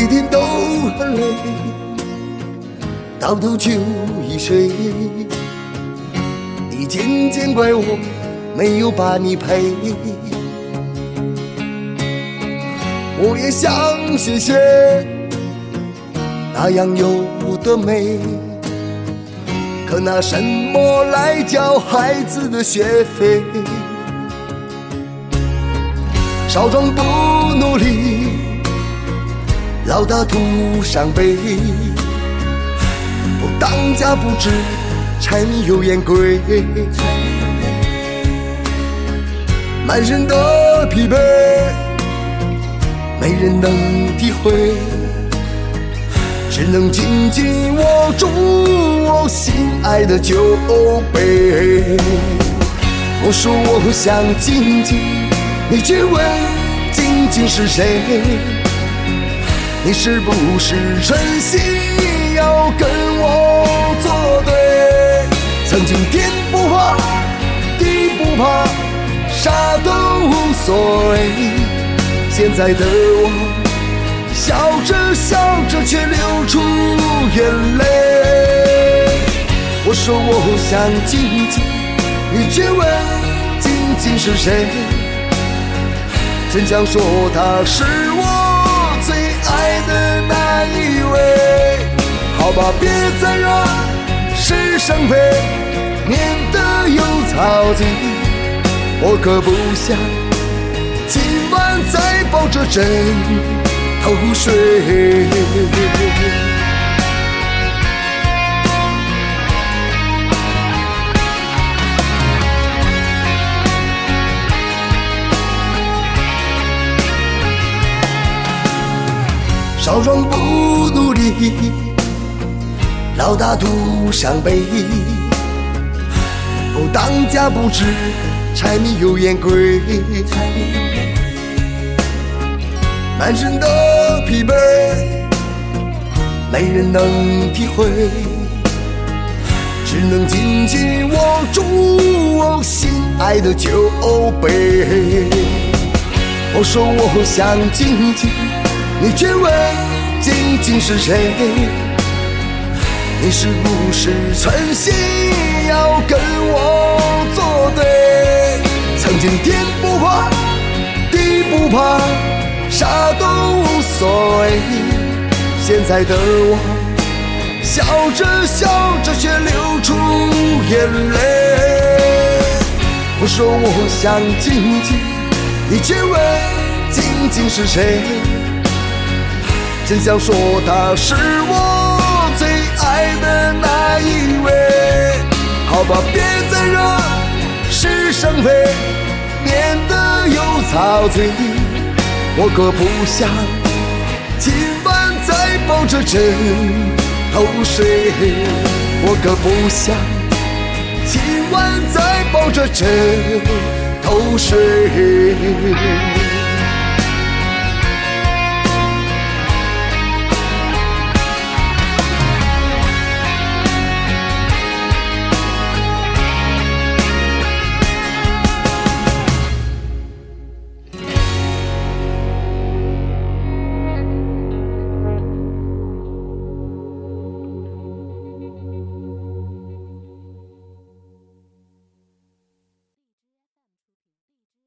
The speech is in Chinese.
每天都很累到头就已睡。你渐渐怪我没有把你陪，我也想谢谢那样有的美，可拿什么来交孩子的学费？少壮不努力，老大徒伤悲。不当家不知柴米油盐贵，满身的疲惫，没人能体会，只能紧紧握住我心爱的酒杯。我说我想静静。你却问，静静是谁？你是不是存心要跟我作对？曾经天不怕地不怕，啥都无所谓。现在的我，笑着笑着却流出眼泪。我说我想静静，你却问，静静是谁？真想说他是我的那一位，好吧，别再惹是生非，免得又操心。我可不想今晚再抱着枕头睡。少壮不努力，老大徒伤悲。不当家不知柴米油盐贵，满身的疲惫，没人能体会，只能紧紧握住我心爱的酒杯。我说我想静静。你却问，究竟是谁？你是不是存心要跟我作对？曾经天不怕地不怕，啥都无所谓。现在的我，笑着笑着却流出眼泪。我说我想静静，你却问，究竟是谁？真想说他是我最爱的那一位，好吧，别再惹是生非，免得有操心。我可不想今晚再抱着枕头睡，我可不想今晚再抱着枕头睡。